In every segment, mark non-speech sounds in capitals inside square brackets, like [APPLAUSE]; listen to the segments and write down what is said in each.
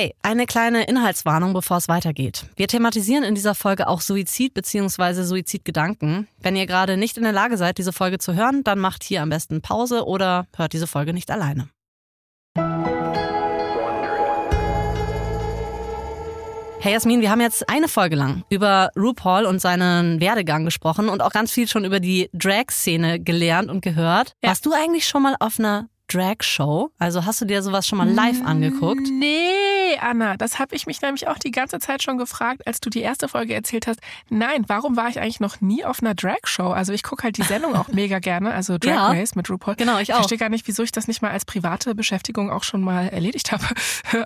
Hey, eine kleine Inhaltswarnung, bevor es weitergeht. Wir thematisieren in dieser Folge auch Suizid bzw. Suizidgedanken. Wenn ihr gerade nicht in der Lage seid, diese Folge zu hören, dann macht hier am besten Pause oder hört diese Folge nicht alleine. Hey Jasmin, wir haben jetzt eine Folge lang über RuPaul und seinen Werdegang gesprochen und auch ganz viel schon über die Drag-Szene gelernt und gehört. Ja. Warst du eigentlich schon mal auf einer Drag-Show? Also hast du dir sowas schon mal live angeguckt? Nee, Anna, das habe ich mich nämlich auch die ganze Zeit schon gefragt, als du die erste Folge erzählt hast. Nein, warum war ich eigentlich noch nie auf einer Drag-Show? Also ich gucke halt die Sendung auch [LAUGHS] mega gerne, also Drag ja, Race mit RuPaul. Genau, ich auch. Ich verstehe gar nicht, wieso ich das nicht mal als private Beschäftigung auch schon mal erledigt habe. [LAUGHS]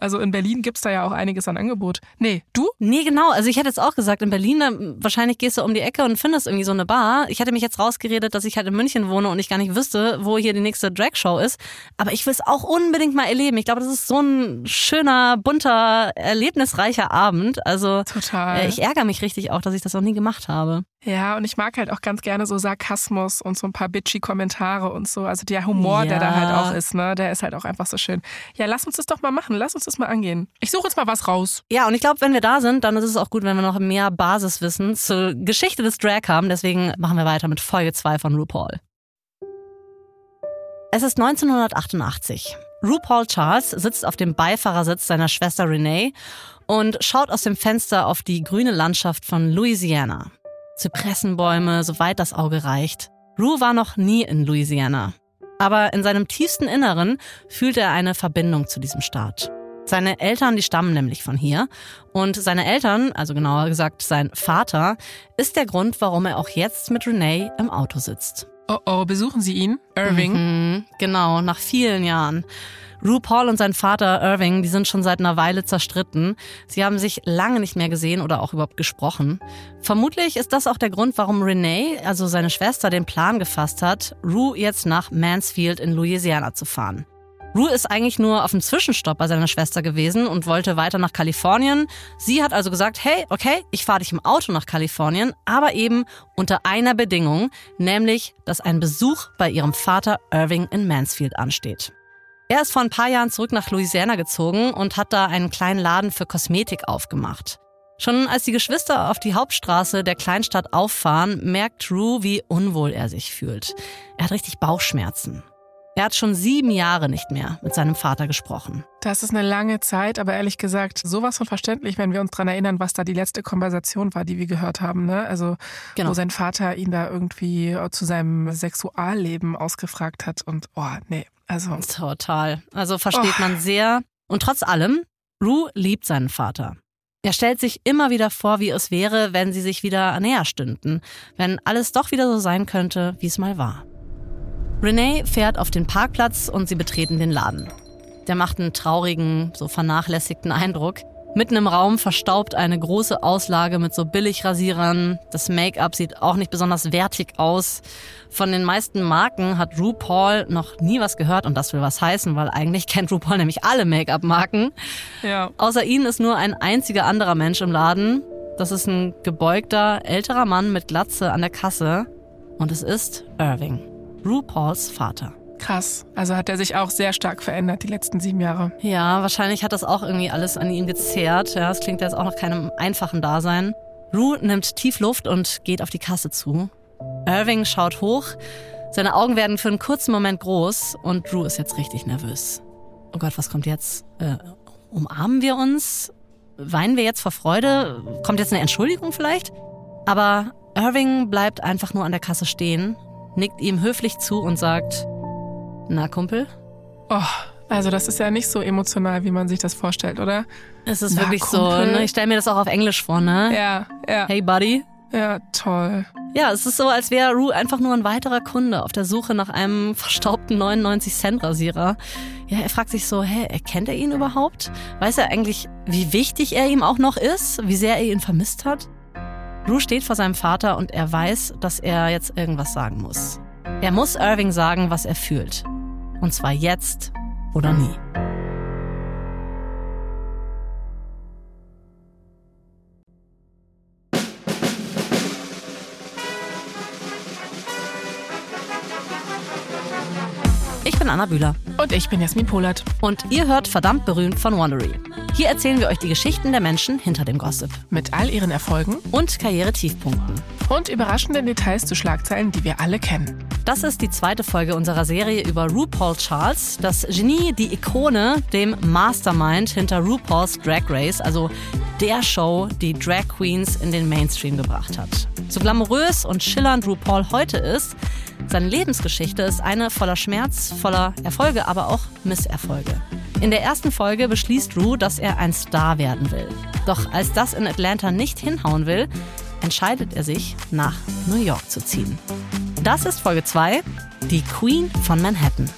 Also in Berlin gibt's da ja auch einiges an Angebot. Nee, du? Nee, genau. Also ich hätte jetzt auch gesagt, in Berlin, wahrscheinlich gehst du um die Ecke und findest irgendwie so eine Bar. Ich hätte mich jetzt rausgeredet, dass ich halt in München wohne und ich gar nicht wüsste, wo hier die nächste Drag-Show ist. Aber ich will es auch unbedingt mal erleben. Ich glaube, das ist so ein schöner, bunter, erlebnisreicher Abend. Also Total. Äh, ich ärgere mich richtig auch, dass ich das noch nie gemacht habe. Ja, und ich mag halt auch ganz gerne so Sarkasmus und so ein paar bitchy Kommentare und so. Also der Humor, ja. der da halt auch ist, ne, der ist halt auch einfach so schön. Ja, lass uns das doch mal machen. Lass uns das mal angehen. Ich suche jetzt mal was raus. Ja, und ich glaube, wenn wir da sind, dann ist es auch gut, wenn wir noch mehr Basiswissen zur Geschichte des Drag haben. Deswegen machen wir weiter mit Folge 2 von RuPaul. Es ist 1988. RuPaul Charles sitzt auf dem Beifahrersitz seiner Schwester Renee und schaut aus dem Fenster auf die grüne Landschaft von Louisiana. Zypressenbäume, soweit das Auge reicht. Ru war noch nie in Louisiana. Aber in seinem tiefsten Inneren fühlt er eine Verbindung zu diesem Staat. Seine Eltern, die stammen nämlich von hier. Und seine Eltern, also genauer gesagt sein Vater, ist der Grund, warum er auch jetzt mit Renee im Auto sitzt. Oh oh, besuchen Sie ihn? Irving? Mhm, genau, nach vielen Jahren. RuPaul und sein Vater Irving, die sind schon seit einer Weile zerstritten. Sie haben sich lange nicht mehr gesehen oder auch überhaupt gesprochen. Vermutlich ist das auch der Grund, warum Renee, also seine Schwester, den Plan gefasst hat, Ru jetzt nach Mansfield in Louisiana zu fahren. Rue ist eigentlich nur auf einem Zwischenstopp bei seiner Schwester gewesen und wollte weiter nach Kalifornien. Sie hat also gesagt, hey, okay, ich fahre dich im Auto nach Kalifornien, aber eben unter einer Bedingung, nämlich, dass ein Besuch bei ihrem Vater Irving in Mansfield ansteht. Er ist vor ein paar Jahren zurück nach Louisiana gezogen und hat da einen kleinen Laden für Kosmetik aufgemacht. Schon als die Geschwister auf die Hauptstraße der Kleinstadt auffahren, merkt Rue, wie unwohl er sich fühlt. Er hat richtig Bauchschmerzen. Er hat schon sieben Jahre nicht mehr mit seinem Vater gesprochen. Das ist eine lange Zeit, aber ehrlich gesagt, sowas von verständlich, wenn wir uns daran erinnern, was da die letzte Konversation war, die wir gehört haben. Ne? Also, genau. wo sein Vater ihn da irgendwie zu seinem Sexualleben ausgefragt hat und, oh, nee, also. Total. Also versteht oh. man sehr. Und trotz allem, Rue liebt seinen Vater. Er stellt sich immer wieder vor, wie es wäre, wenn sie sich wieder näher stünden, wenn alles doch wieder so sein könnte, wie es mal war. Renee fährt auf den Parkplatz und sie betreten den Laden. Der macht einen traurigen, so vernachlässigten Eindruck. Mitten im Raum verstaubt eine große Auslage mit so Billigrasierern. Das Make-up sieht auch nicht besonders wertig aus. Von den meisten Marken hat RuPaul noch nie was gehört und das will was heißen, weil eigentlich [LAUGHS] kennt RuPaul nämlich alle Make-up-Marken. Ja. Außer ihnen ist nur ein einziger anderer Mensch im Laden. Das ist ein gebeugter, älterer Mann mit Glatze an der Kasse und es ist Irving. RuPauls Vater. Krass. Also hat er sich auch sehr stark verändert die letzten sieben Jahre. Ja, wahrscheinlich hat das auch irgendwie alles an ihm gezehrt. Ja, es klingt jetzt auch nach keinem einfachen Dasein. Ru nimmt tief Luft und geht auf die Kasse zu. Irving schaut hoch. Seine Augen werden für einen kurzen Moment groß und Ru ist jetzt richtig nervös. Oh Gott, was kommt jetzt? Äh, umarmen wir uns? Weinen wir jetzt vor Freude? Kommt jetzt eine Entschuldigung vielleicht? Aber Irving bleibt einfach nur an der Kasse stehen nickt ihm höflich zu und sagt, na Kumpel? Oh, also das ist ja nicht so emotional, wie man sich das vorstellt, oder? Es ist na, wirklich Kumpel. so, ne? Ich stelle mir das auch auf Englisch vor, ne? Ja, ja. Hey Buddy. Ja, toll. Ja, es ist so, als wäre Rue einfach nur ein weiterer Kunde auf der Suche nach einem [LAUGHS] verstaubten 99-Cent-Rasierer. Ja, er fragt sich so, hä, erkennt er ihn überhaupt? Weiß er eigentlich, wie wichtig er ihm auch noch ist? Wie sehr er ihn vermisst hat? Rue steht vor seinem Vater und er weiß, dass er jetzt irgendwas sagen muss. Er muss Irving sagen, was er fühlt. Und zwar jetzt oder nie. Bin Anna Bühler. Und ich bin Jasmin Polat. Und ihr hört verdammt berühmt von Wondery. Hier erzählen wir euch die Geschichten der Menschen hinter dem Gossip. Mit all ihren Erfolgen und Karrieretiefpunkten. Und überraschenden Details zu Schlagzeilen, die wir alle kennen. Das ist die zweite Folge unserer Serie über RuPaul Charles, das Genie, die Ikone, dem Mastermind hinter RuPaul's Drag Race, also der Show, die Drag Queens in den Mainstream gebracht hat. So glamourös und schillernd RuPaul heute ist, seine Lebensgeschichte ist eine voller Schmerz, voller Erfolge, aber auch Misserfolge. In der ersten Folge beschließt Ru, dass er ein Star werden will. Doch als das in Atlanta nicht hinhauen will, entscheidet er sich, nach New York zu ziehen. Das ist Folge 2, die Queen von Manhattan.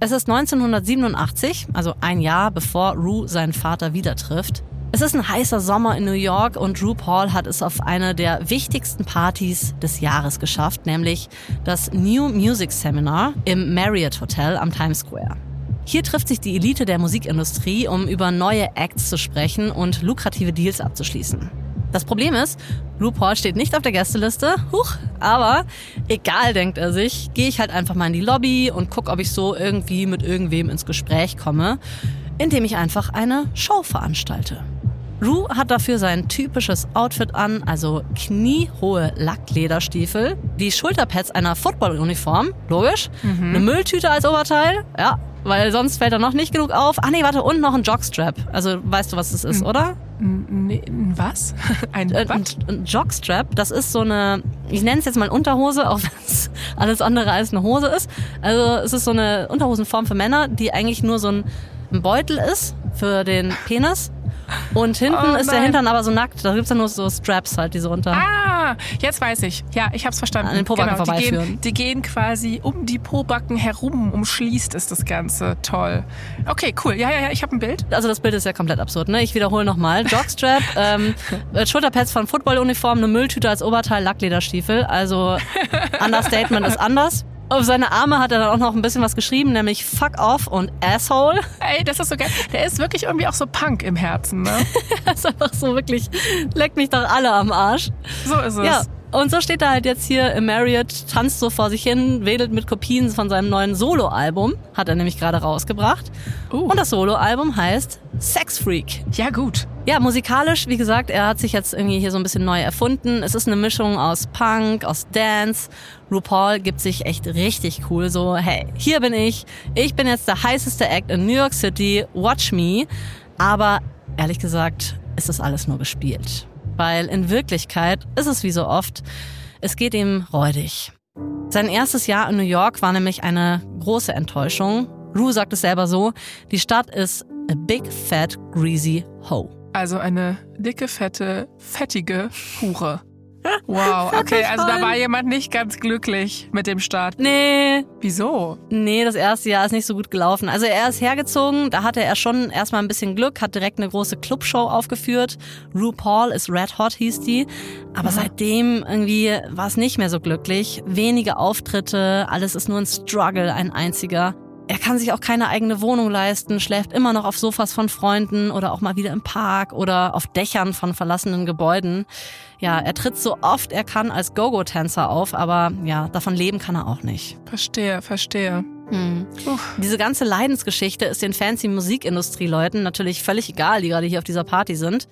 Es ist 1987, also ein Jahr bevor Rue seinen Vater wieder trifft. Es ist ein heißer Sommer in New York und Drew Paul hat es auf eine der wichtigsten Partys des Jahres geschafft, nämlich das New Music Seminar im Marriott Hotel am Times Square. Hier trifft sich die Elite der Musikindustrie, um über neue Acts zu sprechen und lukrative Deals abzuschließen. Das Problem ist, RuPaul steht nicht auf der Gästeliste, huch, aber egal, denkt er sich, gehe ich halt einfach mal in die Lobby und guck, ob ich so irgendwie mit irgendwem ins Gespräch komme, indem ich einfach eine Show veranstalte. Ru hat dafür sein typisches Outfit an, also kniehohe Lacklederstiefel, die Schulterpads einer Footballuniform, logisch, mhm. eine Mülltüte als Oberteil, ja, weil sonst fällt er noch nicht genug auf. Ah nee, warte, und noch ein Jockstrap. Also weißt du, was das ist, oder? Nee, was? [LAUGHS] Ein, äh, ein, ein Jockstrap, das ist so eine, ich nenne es jetzt mal Unterhose, [LAUGHS] auch wenn es alles andere als eine Hose ist. Also es ist so eine Unterhosenform für Männer, die eigentlich nur so ein, ein Beutel ist für den Penis und hinten oh ist der Hintern aber so nackt. Da gibt's dann nur so Straps halt, die so runter. Ah, jetzt weiß ich. Ja, ich hab's verstanden. An den Pobacken genau, vorbeiführen. Die gehen, die gehen quasi um die Pobacken herum, umschließt ist das Ganze. Toll. Okay, cool. Ja, ja, ja, ich habe ein Bild. Also das Bild ist ja komplett absurd, ne? Ich wiederhole nochmal. Jockstrap, [LAUGHS] ähm, Schulterpads von Footballuniform, eine Mülltüte als Oberteil, Lacklederstiefel. Also [LAUGHS] Understatement ist anders. Auf seine Arme hat er dann auch noch ein bisschen was geschrieben, nämlich Fuck off und Asshole. Ey, das ist so geil. Der ist wirklich irgendwie auch so Punk im Herzen, ne? [LAUGHS] das ist einfach so wirklich, leckt mich doch alle am Arsch. So ist es. Ja. Und so steht er halt jetzt hier im Marriott, tanzt so vor sich hin, wedelt mit Kopien von seinem neuen Soloalbum, hat er nämlich gerade rausgebracht. Uh. Und das Soloalbum heißt Sex Freak. Ja, gut. Ja, musikalisch, wie gesagt, er hat sich jetzt irgendwie hier so ein bisschen neu erfunden. Es ist eine Mischung aus Punk, aus Dance. RuPaul gibt sich echt richtig cool. So, hey, hier bin ich. Ich bin jetzt der heißeste Act in New York City. Watch me. Aber ehrlich gesagt, ist das alles nur gespielt weil in Wirklichkeit ist es wie so oft, es geht ihm räudig. Sein erstes Jahr in New York war nämlich eine große Enttäuschung. Rue sagt es selber so, die Stadt ist a big fat greasy hoe. Also eine dicke, fette, fettige Hure. Wow, okay, also da war jemand nicht ganz glücklich mit dem Start. Nee. Wieso? Nee, das erste Jahr ist nicht so gut gelaufen. Also er ist hergezogen, da hatte er schon erstmal ein bisschen Glück, hat direkt eine große Clubshow aufgeführt. RuPaul ist Red Hot hieß die. Aber mhm. seitdem irgendwie war es nicht mehr so glücklich. Wenige Auftritte, alles ist nur ein Struggle, ein einziger. Er kann sich auch keine eigene Wohnung leisten, schläft immer noch auf Sofas von Freunden oder auch mal wieder im Park oder auf Dächern von verlassenen Gebäuden. Ja, er tritt so oft er kann als Go-Go-Tänzer auf, aber ja, davon leben kann er auch nicht. Verstehe, verstehe. Hm. Diese ganze Leidensgeschichte ist den fancy Musikindustrie-Leuten natürlich völlig egal, die gerade hier auf dieser Party sind.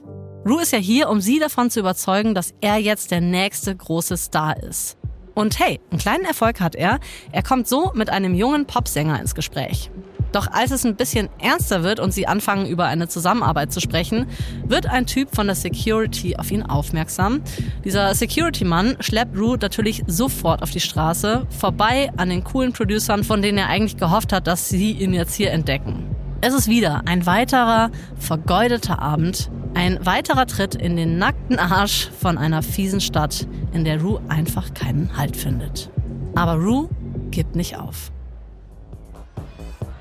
Rue ist ja hier, um sie davon zu überzeugen, dass er jetzt der nächste große Star ist. Und hey, einen kleinen Erfolg hat er. Er kommt so mit einem jungen Popsänger ins Gespräch. Doch als es ein bisschen ernster wird und sie anfangen, über eine Zusammenarbeit zu sprechen, wird ein Typ von der Security auf ihn aufmerksam. Dieser Security-Mann schleppt Rue natürlich sofort auf die Straße, vorbei an den coolen Producern, von denen er eigentlich gehofft hat, dass sie ihn jetzt hier entdecken. Es ist wieder ein weiterer vergeudeter Abend, ein weiterer Tritt in den nackten Arsch von einer fiesen Stadt, in der Rue einfach keinen Halt findet. Aber Rue gibt nicht auf.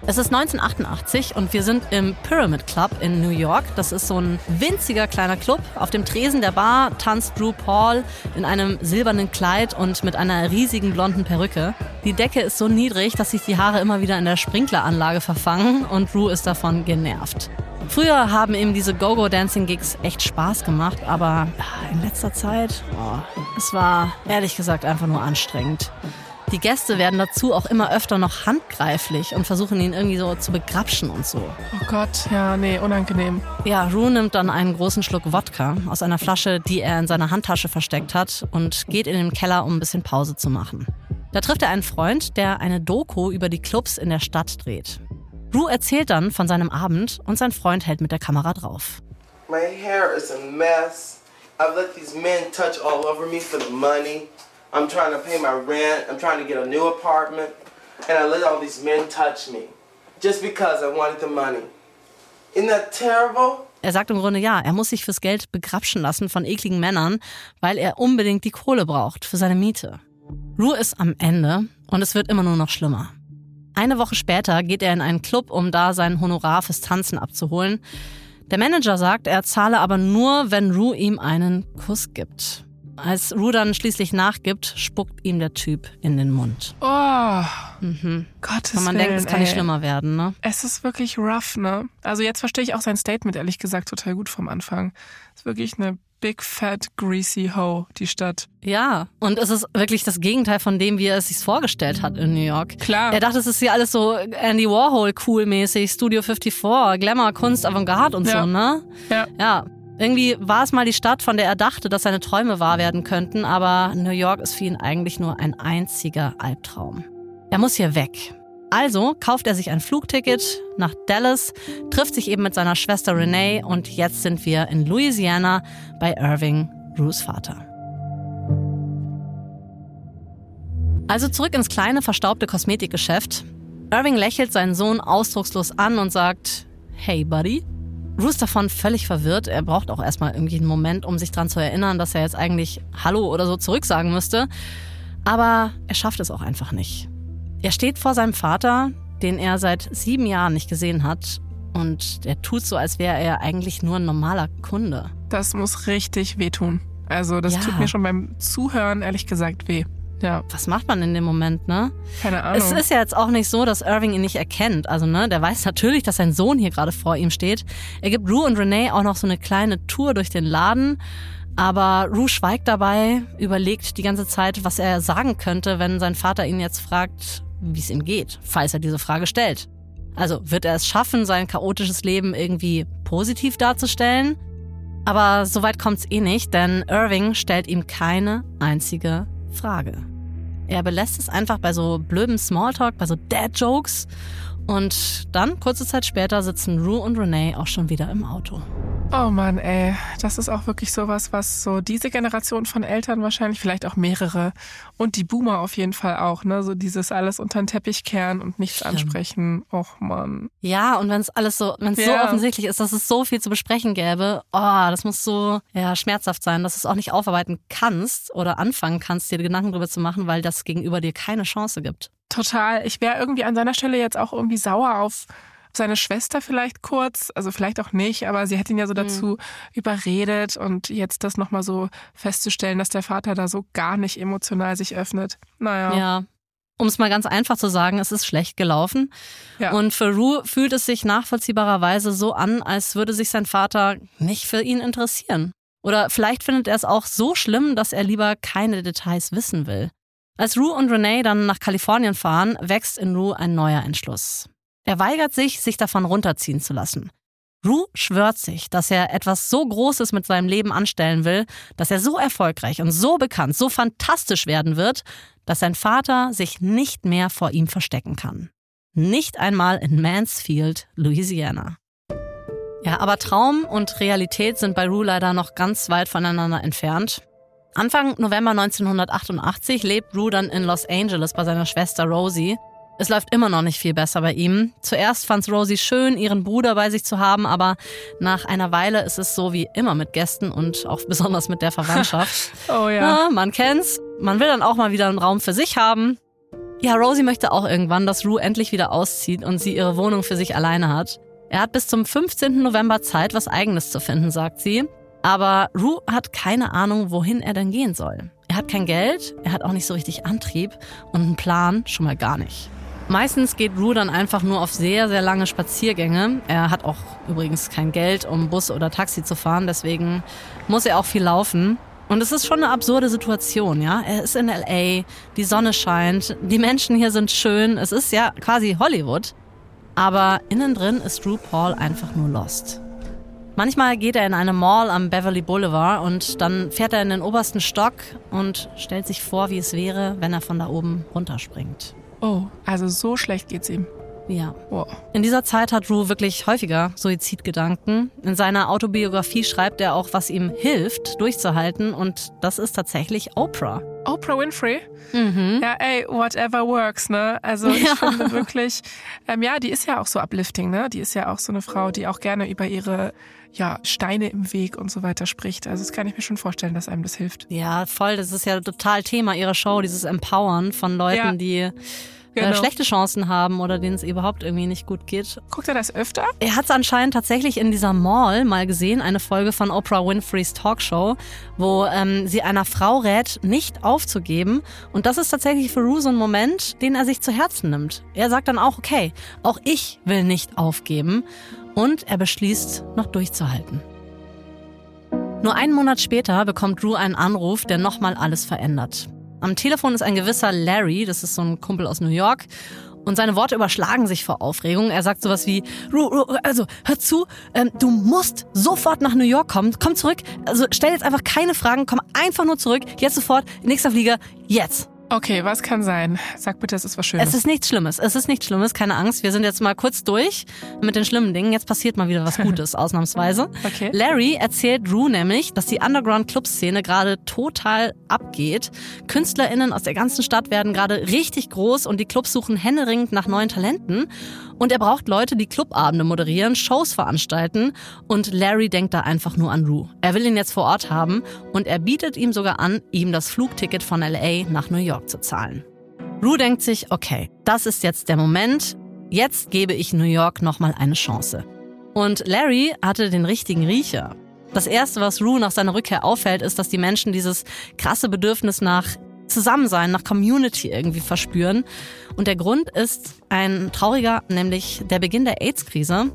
Es ist 1988 und wir sind im Pyramid Club in New York. Das ist so ein winziger kleiner Club. Auf dem Tresen der Bar tanzt Drew Paul in einem silbernen Kleid und mit einer riesigen blonden Perücke. Die Decke ist so niedrig, dass sich die Haare immer wieder in der Sprinkleranlage verfangen und Drew ist davon genervt. Früher haben ihm diese Go-Go-Dancing-Gigs echt Spaß gemacht, aber in letzter Zeit, oh, es war ehrlich gesagt einfach nur anstrengend. Die Gäste werden dazu auch immer öfter noch handgreiflich und versuchen ihn irgendwie so zu begrapschen und so. Oh Gott, ja, nee, unangenehm. Ja, Rue nimmt dann einen großen Schluck Wodka aus einer Flasche, die er in seiner Handtasche versteckt hat und geht in den Keller, um ein bisschen Pause zu machen. Da trifft er einen Freund, der eine Doku über die Clubs in der Stadt dreht. Rue erzählt dann von seinem Abend und sein Freund hält mit der Kamera drauf. My hair is a mess. I've let these men touch all over me for the money. I'm trying to pay my rent. I'm trying to get a new apartment. And I let all these men touch me. Just because I wanted the money. Isn't that terrible? Er sagt im Grunde ja, er muss sich fürs Geld begrapschen lassen von ekligen Männern, weil er unbedingt die Kohle braucht für seine Miete. Rue ist am Ende und es wird immer nur noch schlimmer. Eine Woche später geht er in einen Club, um da sein Honorar fürs Tanzen abzuholen. Der Manager sagt, er zahle aber nur, wenn Rue ihm einen Kuss gibt. Als Rue dann schließlich nachgibt, spuckt ihm der Typ in den Mund. Oh, mhm. Gottes Und man Willen, denkt, es kann ey. nicht schlimmer werden, ne? Es ist wirklich rough, ne? Also jetzt verstehe ich auch sein Statement, ehrlich gesagt, total gut vom Anfang. Es ist wirklich eine big fat greasy hoe, die Stadt. Ja, und es ist wirklich das Gegenteil von dem, wie er es sich vorgestellt hat in New York. Klar. Er dachte, es ist hier alles so Andy Warhol cool mäßig, Studio 54, Glamour, Kunst, Avantgarde und Ja. so, ne? Ja. Ja. Irgendwie war es mal die Stadt, von der er dachte, dass seine Träume wahr werden könnten, aber New York ist für ihn eigentlich nur ein einziger Albtraum. Er muss hier weg. Also kauft er sich ein Flugticket nach Dallas, trifft sich eben mit seiner Schwester Renee und jetzt sind wir in Louisiana bei Irving, Rues Vater. Also zurück ins kleine, verstaubte Kosmetikgeschäft. Irving lächelt seinen Sohn ausdruckslos an und sagt, Hey, Buddy. Rue ist davon völlig verwirrt. Er braucht auch erstmal irgendwie einen Moment, um sich daran zu erinnern, dass er jetzt eigentlich Hallo oder so zurücksagen müsste. Aber er schafft es auch einfach nicht. Er steht vor seinem Vater, den er seit sieben Jahren nicht gesehen hat. Und der tut so, als wäre er eigentlich nur ein normaler Kunde. Das muss richtig wehtun. Also das Ja. tut mir schon beim Zuhören ehrlich gesagt weh. Ja, Was macht man in dem Moment, ne? keine Ahnung. Es ist ja jetzt auch nicht so, dass Irving ihn nicht erkennt. Also, ne, der weiß [LAUGHS] natürlich, dass sein Sohn hier gerade vor ihm steht. Er gibt Rue und Renee auch noch so eine kleine Tour durch den Laden. Aber Rue schweigt dabei, überlegt die ganze Zeit, was er sagen könnte, wenn sein Vater ihn jetzt fragt, wie es ihm geht, falls er diese Frage stellt. Also wird er es schaffen, sein chaotisches Leben irgendwie positiv darzustellen? Aber so weit kommt's eh nicht, denn Irving stellt ihm keine einzige Frage. Er belässt es einfach bei so blödem Smalltalk, bei so Dad-Jokes. Und dann, kurze Zeit später, sitzen Rue und Renee auch schon wieder im Auto. Oh Mann, ey, das ist auch wirklich sowas, was so diese Generation von Eltern wahrscheinlich, vielleicht auch mehrere und die Boomer auf jeden Fall auch, ne, so dieses alles unter den Teppich kehren und nichts Stimmt. ansprechen. Och Mann. Ja, und wenn es alles so, wenn es so Ja. offensichtlich ist, dass es so viel zu besprechen gäbe, oh, das muss so ja, schmerzhaft sein, dass du es auch nicht aufarbeiten kannst oder anfangen kannst, dir Gedanken drüber zu machen, weil das gegenüber dir keine Chance gibt. Total. Ich wäre irgendwie an seiner Stelle jetzt auch irgendwie sauer auf seine Schwester vielleicht kurz, also vielleicht auch nicht, aber sie hat ihn ja so dazu überredet und jetzt das nochmal so festzustellen, dass der Vater da so gar nicht emotional sich öffnet. Naja. Ja. Um es mal ganz einfach zu sagen, es ist schlecht gelaufen. Ja. Und für Rue fühlt es sich nachvollziehbarerweise so an, als würde sich sein Vater nicht für ihn interessieren. Oder vielleicht findet er es auch so schlimm, dass er lieber keine Details wissen will. Als Rue und Renee dann nach Kalifornien fahren, wächst in Rue ein neuer Entschluss. Er weigert sich, sich davon runterziehen zu lassen. Rue schwört sich, dass er etwas so Großes mit seinem Leben anstellen will, dass er so erfolgreich und so bekannt, so fantastisch werden wird, dass sein Vater sich nicht mehr vor ihm verstecken kann. Nicht einmal in Mansfield, Louisiana. Ja, aber Traum und Realität sind bei Rue leider noch ganz weit voneinander entfernt. Anfang November 1988 lebt Rue dann in Los Angeles bei seiner Schwester Rosie. Es läuft immer noch nicht viel besser bei ihm. Zuerst fand Rosie schön, ihren Bruder bei sich zu haben, aber nach einer Weile ist es so wie immer mit Gästen und auch [LAUGHS] besonders mit der Verwandtschaft. [LAUGHS] Oh ja. Ja, man kennt's. Man will dann auch mal wieder einen Raum für sich haben. Ja, Rosie möchte auch irgendwann, dass Rue endlich wieder auszieht und sie ihre Wohnung für sich alleine hat. Er hat bis zum 15. November Zeit, was Eigenes zu finden, sagt sie. Aber Rue hat keine Ahnung, wohin er denn gehen soll. Er hat kein Geld, er hat auch nicht so richtig Antrieb und einen Plan schon mal gar nicht. Meistens geht Rue dann einfach nur auf sehr, sehr lange Spaziergänge. Er hat auch übrigens kein Geld, um Bus oder Taxi zu fahren, deswegen muss er auch viel laufen. Und es ist schon eine absurde Situation, ja. Er ist in LA, die Sonne scheint, die Menschen hier sind schön, es ist ja quasi Hollywood. Aber innen drin ist Drew Paul einfach nur lost. Manchmal geht er in eine Mall am Beverly Boulevard und dann fährt er in den obersten Stock und stellt sich vor, wie es wäre, wenn er von da oben runterspringt. Oh, also so schlecht geht's ihm. Ja. Wow. In dieser Zeit hat Drew wirklich häufiger Suizidgedanken. In seiner Autobiografie schreibt er auch, was ihm hilft, durchzuhalten. Und das ist tatsächlich Oprah. Oprah Winfrey? Mhm. Ja, ey, whatever works, ne? Also ich [LAUGHS] ja. finde wirklich, ähm, ja, die ist ja auch so uplifting, ne? Die ist ja auch so eine Frau, die auch gerne über ihre ja, Steine im Weg und so weiter spricht. Also das kann ich mir schon vorstellen, dass einem das hilft. Ja, voll. Das ist ja total Thema ihrer Show, dieses Empowern von Leuten, ja. die äh, genau. schlechte Chancen haben oder denen es überhaupt irgendwie nicht gut geht. Guckt er das öfter? Er hat es anscheinend tatsächlich in dieser Mall mal gesehen, eine Folge von Oprah Winfreys Talkshow, wo ähm, sie einer Frau rät, nicht aufzugeben. Und das ist tatsächlich für Rue so ein Moment, den er sich zu Herzen nimmt. Er sagt dann auch, okay, auch ich will nicht aufgeben. Und er beschließt, noch durchzuhalten. Nur einen Monat später bekommt Drew einen Anruf, der nochmal alles verändert. Am Telefon ist ein gewisser Larry, das ist so ein Kumpel aus New York. Und seine Worte überschlagen sich vor Aufregung. Er sagt sowas wie, Ru, Ru, also hör zu, ähm, du musst sofort nach New York kommen. Komm zurück. Also stell jetzt einfach keine Fragen, komm einfach nur zurück. Jetzt sofort, nächster Flieger, jetzt. Okay, was kann sein? Sag bitte, es ist was Schönes. Es ist nichts Schlimmes. Es ist nichts Schlimmes, keine Angst. Wir sind jetzt mal kurz durch mit den schlimmen Dingen. Jetzt passiert mal wieder was [LAUGHS] Gutes, ausnahmsweise. Okay. Larry erzählt Drew nämlich, dass die Underground-Club-Szene gerade total abgeht. KünstlerInnen aus der ganzen Stadt werden gerade richtig groß und die Clubs suchen händeringend nach neuen Talenten. Und er braucht Leute, die Clubabende moderieren, Shows veranstalten. Und Larry denkt da einfach nur an Rue. Er will ihn jetzt vor Ort haben und er bietet ihm sogar an, ihm das Flugticket von LA nach New York zu zahlen. Rue denkt sich, okay, das ist jetzt der Moment. Jetzt gebe ich New York nochmal eine Chance. Und Larry hatte den richtigen Riecher. Das erste, was Rue nach seiner Rückkehr auffällt, ist, dass die Menschen dieses krasse Bedürfnis nach Zusammensein, nach Community irgendwie verspüren. Und der Grund ist ein trauriger, nämlich der Beginn der AIDS-Krise.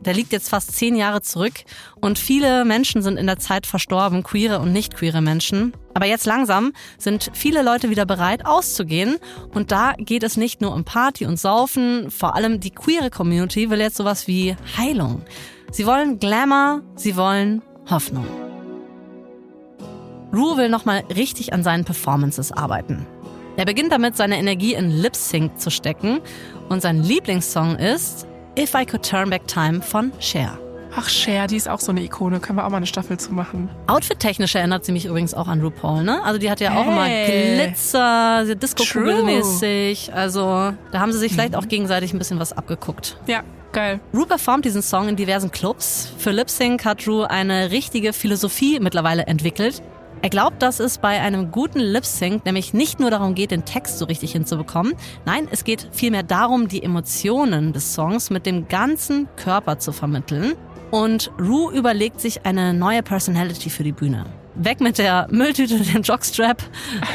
Der liegt jetzt fast zehn Jahre zurück und viele Menschen sind in der Zeit verstorben, queere und nicht queere Menschen. Aber jetzt langsam sind viele Leute wieder bereit auszugehen und da geht es nicht nur um Party und Saufen, vor allem die queere Community will jetzt sowas wie Heilung. Sie wollen Glamour, sie wollen Hoffnung. Rue will nochmal richtig an seinen Performances arbeiten. Er beginnt damit, seine Energie in Lip Sync zu stecken und sein Lieblingssong ist If I Could Turn Back Time von Cher. Ach, Cher, die ist auch so eine Ikone. Können wir auch mal eine Staffel zu machen. Outfit-technisch erinnert sie mich übrigens auch an RuPaul, ne? Also die hat ja hey. auch immer Glitzer, Disco-Kugelmäßig. Also da haben sie sich vielleicht mhm. auch gegenseitig ein bisschen was abgeguckt. Ja, Geil. Ru performt diesen Song in diversen Clubs. Für Lip Sync hat Ru eine richtige Philosophie mittlerweile entwickelt. Er glaubt, dass es bei einem guten Lip-Sync nämlich nicht nur darum geht, den Text so richtig hinzubekommen. Nein, es geht vielmehr darum, die Emotionen des Songs mit dem ganzen Körper zu vermitteln. Und Rue überlegt sich eine neue Personality für die Bühne. Weg mit der Mülltüte, [LAUGHS] dem Jockstrap.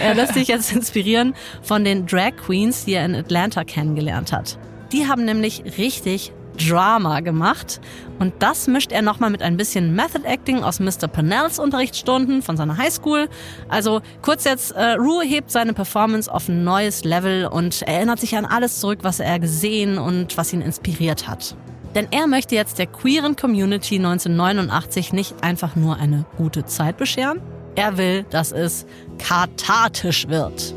Er lässt sich jetzt inspirieren von den Drag Queens, die er in Atlanta kennengelernt hat. Die haben nämlich richtig Drama gemacht. Und das mischt er nochmal mit ein bisschen Method Acting aus Mr. Pennells Unterrichtsstunden von seiner Highschool. Also kurz jetzt, äh, Rue hebt seine Performance auf ein neues Level und erinnert sich an alles zurück, was er gesehen und was ihn inspiriert hat. Denn er möchte jetzt der queeren Community 1989 nicht einfach nur eine gute Zeit bescheren. Er will, dass es kathartisch wird.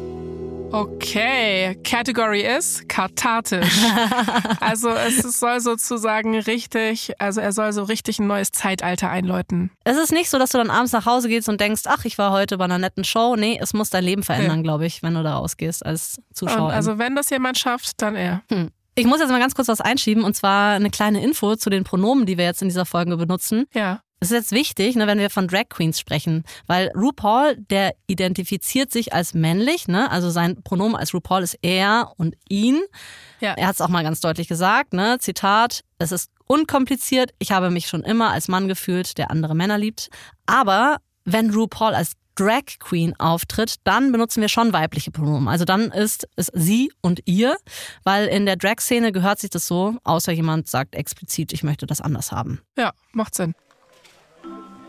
Okay, Category ist kathartisch. [LAUGHS] also es soll sozusagen richtig, also er soll so richtig ein neues Zeitalter einläuten. Es ist nicht so, dass du dann abends nach Hause gehst und denkst, ach, ich war heute bei einer netten Show. Nee, es muss dein Leben verändern, ja. glaube ich, wenn du da rausgehst als Zuschauer. Und also wenn das jemand schafft, dann er. Hm. Ich muss jetzt mal ganz kurz was einschieben und zwar eine kleine Info zu den Pronomen, die wir jetzt in dieser Folge benutzen. Ja. Es ist jetzt wichtig, ne, wenn wir von Drag Queens sprechen, weil RuPaul, der identifiziert sich als männlich, ne? also sein Pronomen als RuPaul ist er und ihn. Ja. Er hat es auch mal ganz deutlich gesagt, ne? Zitat, es ist unkompliziert, ich habe mich schon immer als Mann gefühlt, der andere Männer liebt. Aber wenn RuPaul als Drag Queen auftritt, dann benutzen wir schon weibliche Pronomen. Also dann ist es sie und ihr, weil in der Drag-Szene gehört sich das so, außer jemand sagt explizit, ich möchte das anders haben. Ja, macht Sinn.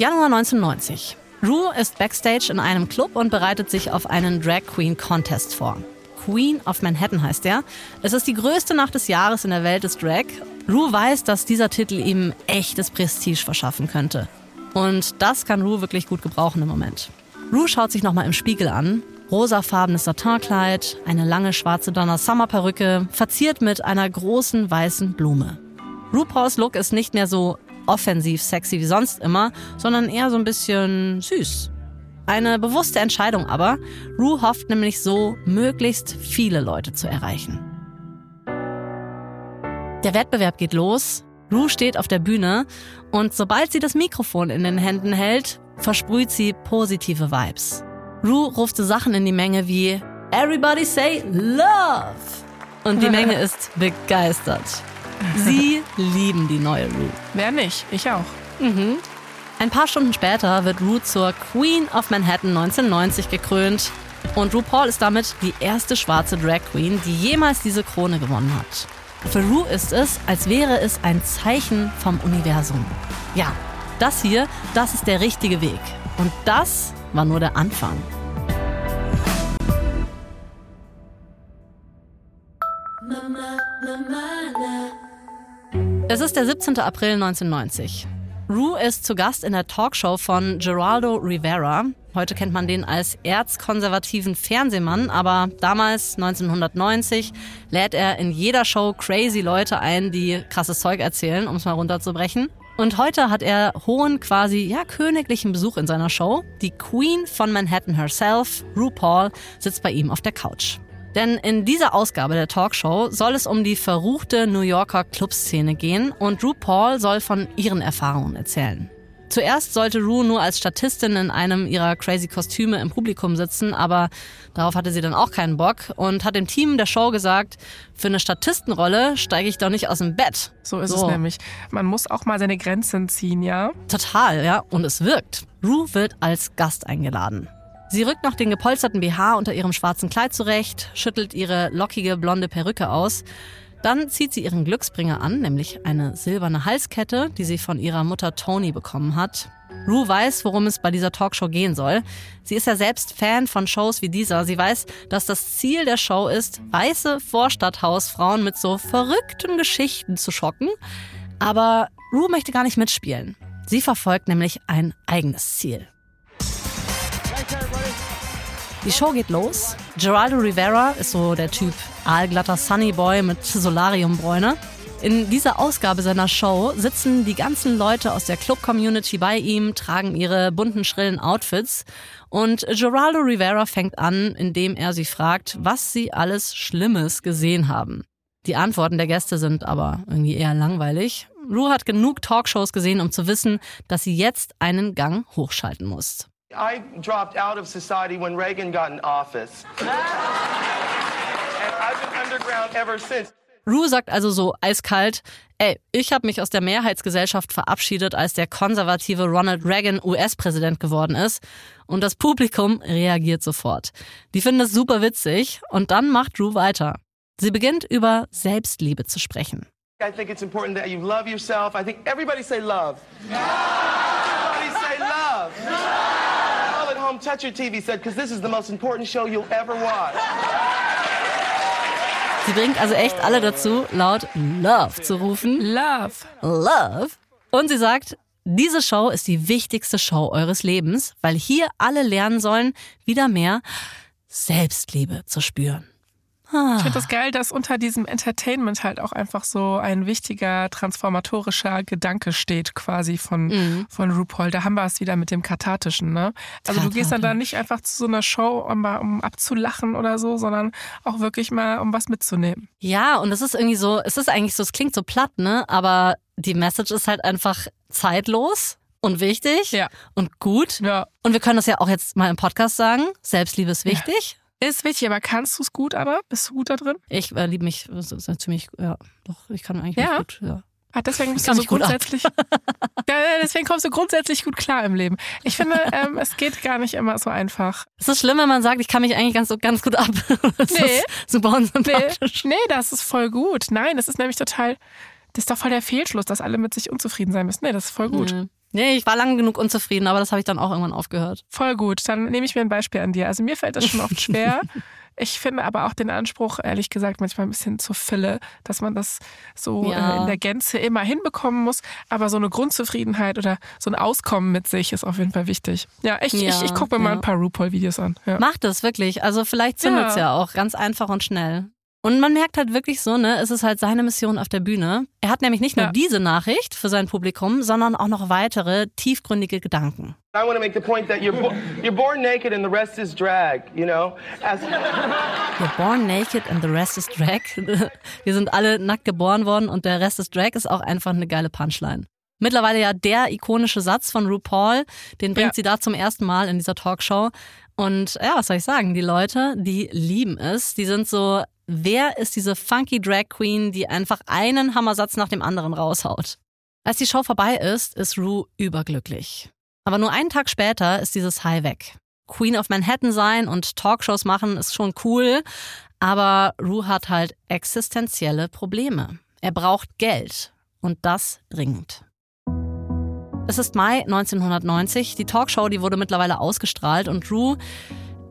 Januar 1990. Rue ist backstage in einem Club und bereitet sich auf einen Drag Queen Contest vor. Queen of Manhattan heißt er. Es ist die größte Nacht des Jahres in der Welt des Drag. Rue weiß, dass dieser Titel ihm echtes Prestige verschaffen könnte. Und das kann Rue wirklich gut gebrauchen im Moment. Rue schaut sich nochmal im Spiegel an. Rosafarbenes Satinkleid, eine lange schwarze Donna Summer Perücke, verziert mit einer großen weißen Blume. RuPaul's Look ist nicht mehr so offensiv sexy wie sonst immer, sondern eher so ein bisschen süß. Eine bewusste Entscheidung aber. Rue hofft nämlich so, möglichst viele Leute zu erreichen. Der Wettbewerb geht los. Rue steht auf der Bühne und sobald sie das Mikrofon in den Händen hält, versprüht sie positive Vibes. Rue ruft so Sachen in die Menge wie Everybody say love! Und die Menge [LAUGHS] ist begeistert. Sie lieben die neue Rue. Wer nicht? Ich auch. Mhm. Ein paar Stunden später wird Rue zur Queen of Manhattan 1990 gekrönt. Und RuPaul ist damit die erste schwarze Drag Queen, die jemals diese Krone gewonnen hat. Für Rue ist es, als wäre es ein Zeichen vom Universum. Ja, das hier, das ist der richtige Weg. Und das war nur der Anfang. Es ist der 17. April 1990. Rue ist zu Gast in der Talkshow von Geraldo Rivera. Heute kennt man den als erzkonservativen Fernsehmann, aber damals, 1990, lädt er in jeder Show crazy Leute ein, die krasses Zeug erzählen, um es mal runterzubrechen. Und heute hat er hohen, quasi ja königlichen Besuch in seiner Show. Die Queen von Manhattan herself, RuPaul, sitzt bei ihm auf der Couch. Denn in dieser Ausgabe der Talkshow soll es um die verruchte New Yorker Clubszene gehen und RuPaul soll von ihren Erfahrungen erzählen. Zuerst sollte Ru nur als Statistin in einem ihrer crazy Kostüme im Publikum sitzen, aber darauf hatte sie dann auch keinen Bock und hat dem Team der Show gesagt, für eine Statistenrolle steige ich doch nicht aus dem Bett. So ist so. es nämlich. Man muss auch mal seine Grenzen ziehen, ja? Total, ja. Und es wirkt. Ru wird als Gast eingeladen. Sie rückt noch den gepolsterten BH unter ihrem schwarzen Kleid zurecht, schüttelt ihre lockige blonde Perücke aus. Dann zieht sie ihren Glücksbringer an, nämlich eine silberne Halskette, die sie von ihrer Mutter Tony bekommen hat. Rue weiß, worum es bei dieser Talkshow gehen soll. Sie ist ja selbst Fan von Shows wie dieser. Sie weiß, dass das Ziel der Show ist, weiße Vorstadthausfrauen mit so verrückten Geschichten zu schocken. Aber Rue möchte gar nicht mitspielen. Sie verfolgt nämlich ein eigenes Ziel. Die Show geht los. Geraldo Rivera ist so der Typ aalglatter Sunnyboy mit Solariumbräune. In dieser Ausgabe seiner Show sitzen die ganzen Leute aus der Club-Community bei ihm, tragen ihre bunten, schrillen Outfits. Und Geraldo Rivera fängt an, indem er sie fragt, was sie alles Schlimmes gesehen haben. Die Antworten der Gäste sind aber irgendwie eher langweilig. Rue hat genug Talkshows gesehen, um zu wissen, dass sie jetzt einen Gang hochschalten muss. I dropped out of society when Reagan got in office. and I've been underground ever since. Rue sagt also so eiskalt, ey, ich habe mich aus der Mehrheitsgesellschaft verabschiedet, als der konservative Ronald Reagan US-Präsident geworden ist. Und das Publikum reagiert sofort. Die finden es super witzig und dann macht Rue weiter. Sie beginnt über Selbstliebe zu sprechen. I think it's important that you love yourself. I think everybody say love. Everybody say love. Home, touch your TV said, because this is the most important show you'll ever watch. Sie bringt also echt alle dazu, laut Love zu rufen. Love. Love. Und sie sagt, diese Show ist die wichtigste Show eures Lebens, weil hier alle lernen sollen, wieder mehr Selbstliebe zu spüren. Ich finde das geil, dass unter diesem Entertainment halt auch einfach so ein wichtiger transformatorischer Gedanke steht, quasi von, mhm. von RuPaul. Da haben wir es wieder mit dem Kathartischen, ne? Also du gehst dann da nicht einfach zu so einer Show, um, um abzulachen oder so, sondern auch wirklich mal, um was mitzunehmen. Ja, und es ist irgendwie so, es ist eigentlich so, es klingt so platt, ne? Aber die Message ist halt einfach zeitlos und wichtig ja. und gut. Ja. Und wir können das ja auch jetzt mal im Podcast sagen. Selbstliebe ist wichtig. Ist wichtig, aber kannst du es gut, Anna? Bist du gut da drin? Ich äh, liebe mich, das ist ziemlich, ja, doch, ich kann eigentlich ja. gut, ja. Ah, deswegen bist du so grundsätzlich. [LAUGHS] ja, deswegen kommst du grundsätzlich gut klar im Leben. Ich finde, ähm, es geht gar nicht immer so einfach. Es ist schlimm, wenn man sagt, ich kann mich eigentlich ganz, ganz gut ab. [LAUGHS] das nee. super unsympathisch. Nee. nee, das ist voll gut. Nein, das ist nämlich total, das ist doch voll der Fehlschluss, dass alle mit sich unzufrieden sein müssen. Nee, das ist voll gut. Nee. Nee, ich war lange genug unzufrieden, aber das habe ich dann auch irgendwann aufgehört. Voll gut. Dann nehme ich mir ein Beispiel an dir. Also mir fällt das schon oft schwer. [LAUGHS] Ich finde aber auch den Anspruch, ehrlich gesagt, manchmal ein bisschen zur Fülle, dass man das so ja. äh, in der Gänze immer hinbekommen muss. Aber so eine Grundzufriedenheit oder so ein Auskommen mit sich ist auf jeden Fall wichtig. Ja, ich, ja, ich, ich gucke mir ja. mal ein paar RuPaul-Videos an. Ja. Mach das wirklich. Also vielleicht zündet es ja. auch ganz einfach und schnell. Und man merkt halt wirklich so, ne, es ist halt seine Mission auf der Bühne. Er hat nämlich nicht nur ja. diese Nachricht für sein Publikum, sondern auch noch weitere tiefgründige Gedanken. I want to make the point that you're, bo you're born naked and the rest is drag, you know? As you're born naked and the rest is drag. [LAUGHS] Wir sind alle nackt geboren worden und der Rest ist drag ist auch einfach eine geile Punchline. Mittlerweile ja der ikonische Satz von RuPaul, den bringt ja. sie da zum ersten Mal in dieser Talkshow. Und ja, was soll ich sagen? Die Leute, die lieben es. Die sind so wer ist diese funky Drag Queen, die einfach einen Hammersatz nach dem anderen raushaut. Als die Show vorbei ist, ist Rue überglücklich. Aber nur einen Tag später ist dieses High weg. Queen of Manhattan sein und Talkshows machen ist schon cool, aber Rue hat halt existenzielle Probleme. Er braucht Geld und das dringend. Es ist Mai 1990, die Talkshow, die wurde mittlerweile ausgestrahlt und Rue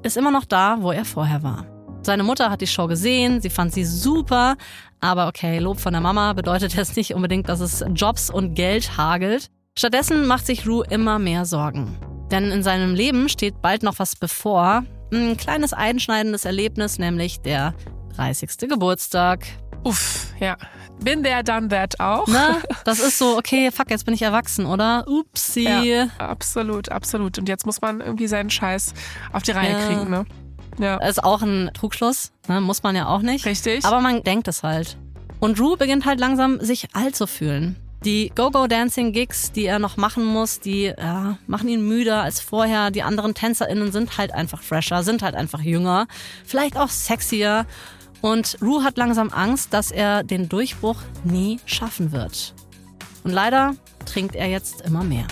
ist immer noch da, wo er vorher war. Seine Mutter hat die Show gesehen, sie fand sie super, aber okay, Lob von der Mama bedeutet jetzt nicht unbedingt, dass es Jobs und Geld hagelt. Stattdessen macht sich Rue immer mehr Sorgen. Denn in seinem Leben steht bald noch was bevor. Ein kleines einschneidendes Erlebnis, nämlich der 30. Geburtstag. Uff, ja. Bin der dann that auch? Na, [LAUGHS] das ist so, okay, fuck, jetzt bin ich erwachsen, oder? Upsi. Ja, absolut, absolut. Und jetzt muss man irgendwie seinen Scheiß auf die Reihe ja. kriegen, ne? Ja. Ist auch ein Trugschluss, ne? muss man ja auch nicht. Richtig. Aber man denkt es halt. Und Drew beginnt halt langsam, sich alt zu fühlen. Die Go-Go-Dancing-Gigs, die er noch machen muss, die ja, machen ihn müder als vorher. Die anderen TänzerInnen sind halt einfach fresher, sind halt einfach jünger, vielleicht auch sexier. Und Rue hat langsam Angst, dass er den Durchbruch nie schaffen wird. Und leider trinkt er jetzt immer mehr.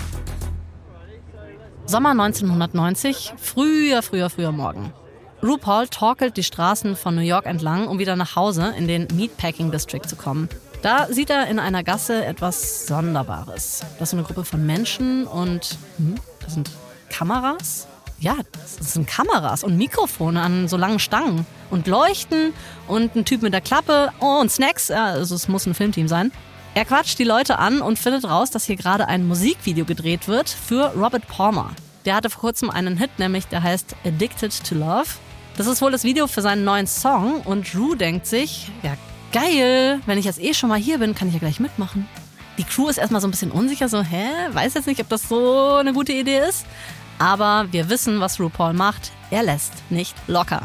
Sommer 1990, früher, früher, früher Morgen. RuPaul torkelt die Straßen von New York entlang, um wieder nach Hause in den Meatpacking District zu kommen. Da sieht er in einer Gasse etwas Sonderbares. Das ist eine Gruppe von Menschen und hm, das sind Kameras. Ja, das sind Kameras und Mikrofone an so langen Stangen und Leuchten und ein Typ mit der Klappe oh, und Snacks. Also es muss ein Filmteam sein. Er quatscht die Leute an und findet raus, dass hier gerade ein Musikvideo gedreht wird für Robert Palmer. Der hatte vor kurzem einen Hit, nämlich der heißt Addicted to Love. Das ist wohl das Video für seinen neuen Song und Drew denkt sich, ja geil, wenn ich jetzt eh schon mal hier bin, kann ich ja gleich mitmachen. Die Crew ist erstmal so ein bisschen unsicher, so, hä, weiß jetzt nicht, ob das so eine gute Idee ist. Aber wir wissen, was RuPaul macht. Er lässt nicht locker.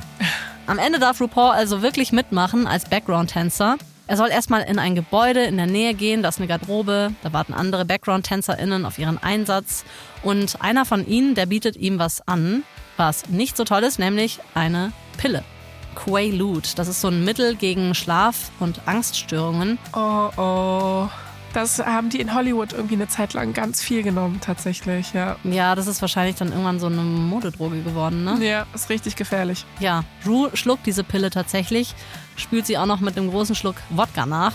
Am Ende darf RuPaul also wirklich mitmachen als Background-Tänzer. Er soll erstmal in ein Gebäude in der Nähe gehen, da ist eine Garderobe, da warten andere Background-TänzerInnen auf ihren Einsatz und einer von ihnen, der bietet ihm was an was nicht so toll ist, nämlich eine Pille. Quaalude. Das ist so ein Mittel gegen Schlaf- und Angststörungen. Oh, oh. Das haben die in Hollywood irgendwie eine Zeit lang ganz viel genommen, tatsächlich, ja. Ja, das ist wahrscheinlich dann irgendwann so eine Modedroge geworden, ne? Ja, ist richtig gefährlich. Ja, Rue schluckt diese Pille tatsächlich, spült sie auch noch mit einem großen Schluck Wodka nach.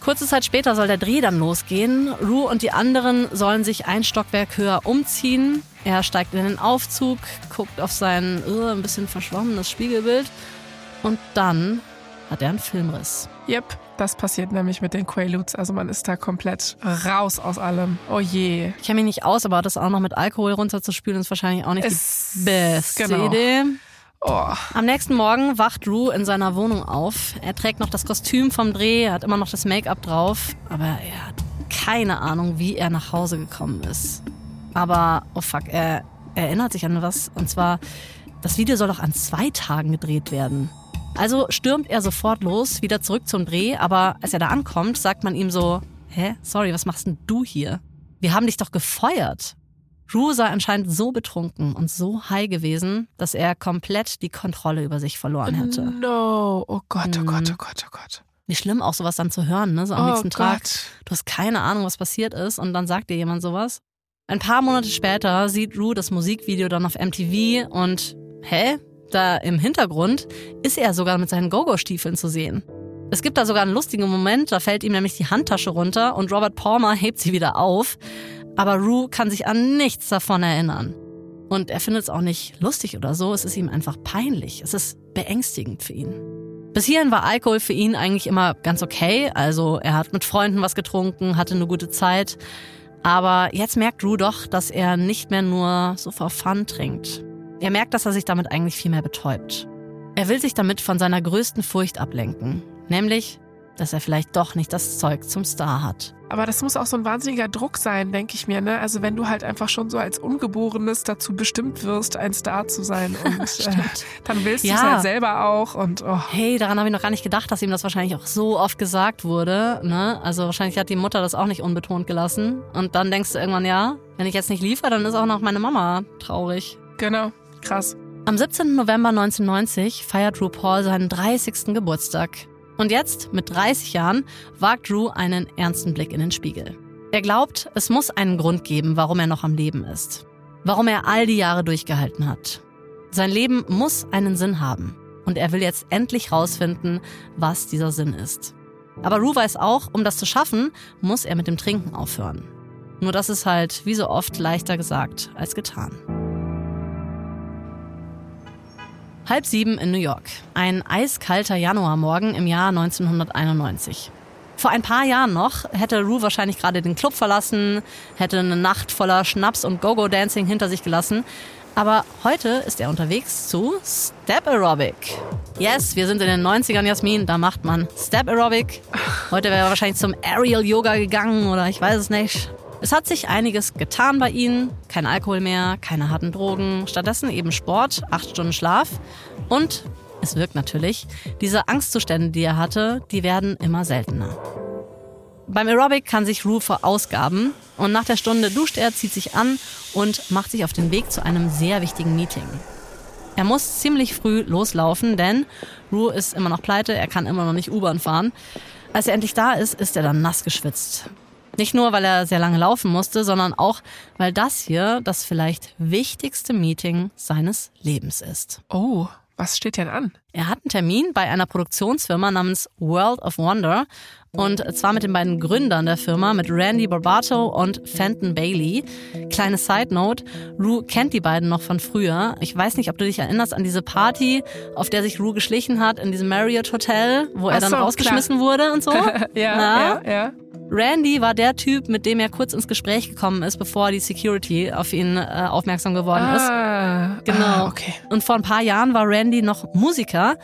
Kurze Zeit später soll der Dreh dann losgehen. Rue und die anderen sollen sich ein Stockwerk höher umziehen. Er steigt in den Aufzug, guckt auf sein uh, ein bisschen verschwommenes Spiegelbild und dann hat er einen Filmriss. Yep, das passiert nämlich mit den Quaaludes. Also man ist da komplett raus aus allem. Oh je. Ich kenne mich nicht aus, aber das auch noch mit Alkohol runterzuspülen ist wahrscheinlich auch nicht es, die beste genau. Idee. Oh. Am nächsten Morgen wacht Drew in seiner Wohnung auf. Er trägt noch das Kostüm vom Dreh, hat immer noch das Make-up drauf, aber er hat keine Ahnung, wie er nach Hause gekommen ist. Aber, oh fuck, er, er erinnert sich an was. Und zwar, das Video soll doch an zwei Tagen gedreht werden. Also stürmt er sofort los, wieder zurück zum Dreh, aber als er da ankommt, sagt man ihm so, hä, sorry, was machst denn du hier? wir haben dich doch gefeuert. Rue sei anscheinend so betrunken und so high gewesen, dass er komplett die Kontrolle über sich verloren hätte. No, oh Gott, oh Gott, oh Gott, oh Gott. Wie schlimm auch sowas dann zu hören, ne? So am oh nächsten Gott. Tag. Du hast keine Ahnung, was passiert ist und dann sagt dir jemand sowas. Ein paar Monate später sieht Rue das Musikvideo dann auf MTV und hä? Da im Hintergrund ist er sogar mit seinen Go-Go-Stiefeln zu sehen. Es gibt da sogar einen lustigen Moment, da fällt ihm nämlich die Handtasche runter und Robert Palmer hebt sie wieder auf. Aber Rue kann sich an nichts davon erinnern. Und er findet es auch nicht lustig oder so, es ist ihm einfach peinlich. Es ist beängstigend für ihn. Bis hierhin war Alkohol für ihn eigentlich immer ganz okay. Also er hat mit Freunden was getrunken, hatte eine gute Zeit. Aber jetzt merkt Rue doch, dass er nicht mehr nur so for fun trinkt. Er merkt, dass er sich damit eigentlich viel mehr betäubt. Er will sich damit von seiner größten Furcht ablenken. Nämlich, dass er vielleicht doch nicht das Zeug zum Star hat. Aber das muss auch so ein wahnsinniger Druck sein, denke ich mir. Ne? Also wenn du halt einfach schon so als Ungeborenes dazu bestimmt wirst, ein Star zu sein [LAUGHS] und äh, dann willst du es halt selber auch. Und oh. hey, daran habe ich noch gar nicht gedacht, dass ihm das wahrscheinlich auch so oft gesagt wurde. Ne? Also wahrscheinlich hat die Mutter das auch nicht unbetont gelassen. Und dann denkst du irgendwann, ja, wenn ich jetzt nicht liefere, dann ist auch noch meine Mama traurig. Genau, krass. Am 17. November 1990 feiert RuPaul seinen 30. Geburtstag. Und jetzt, mit 30 Jahren, wagt Drew einen ernsten Blick in den Spiegel. Er glaubt, es muss einen Grund geben, warum er noch am Leben ist. Warum er all die Jahre durchgehalten hat. Sein Leben muss einen Sinn haben. Und er will jetzt endlich rausfinden, was dieser Sinn ist. Aber Rue weiß auch, um das zu schaffen, muss er mit dem Trinken aufhören. Nur das ist halt, wie so oft, leichter gesagt als getan. Halb sieben in New York. Ein eiskalter Januarmorgen im Jahr 1991. Vor ein paar Jahren noch hätte Rue wahrscheinlich gerade den Club verlassen, hätte eine Nacht voller Schnaps und Go-Go-Dancing hinter sich gelassen. Aber heute ist er unterwegs zu Step Aerobic. Yes, wir sind in den 90ern, Jasmin, da macht man Step Aerobic. Heute wäre er wahrscheinlich zum Aerial Yoga gegangen oder ich weiß es nicht. Es hat sich einiges getan bei ihnen. Kein Alkohol mehr, keine harten Drogen. Stattdessen eben Sport, acht Stunden Schlaf. Und es wirkt natürlich. Diese Angstzustände, die er hatte, die werden immer seltener. Beim Aerobic kann sich Rue verausgaben und nach der Stunde duscht er, zieht sich an und macht sich auf den Weg zu einem sehr wichtigen Meeting. Er muss ziemlich früh loslaufen, denn Rue ist immer noch pleite, er kann immer noch nicht U-Bahn fahren. Als er endlich da ist, ist er dann nass geschwitzt. Nicht nur, weil er sehr lange laufen musste, sondern auch, weil das hier das vielleicht wichtigste Meeting seines Lebens ist. Oh, was steht denn an? Er hat einen Termin bei einer Produktionsfirma namens World of Wonder und zwar mit den beiden Gründern der Firma, mit Randy Barbato und Fenton Bailey. Kleine Side Note, Rue kennt die beiden noch von früher. Ich weiß nicht, ob du dich erinnerst an diese Party, auf der sich Rue geschlichen hat in diesem Marriott Hotel, wo er dann so, rausgeschmissen klar. wurde und so. [LAUGHS] ja, ja, ja. Randy war der Typ, mit dem er kurz ins Gespräch gekommen ist, bevor die Security auf ihn äh, aufmerksam geworden ist. Ah, genau. Ah, okay. Und vor ein paar Jahren war Randy noch Musiker.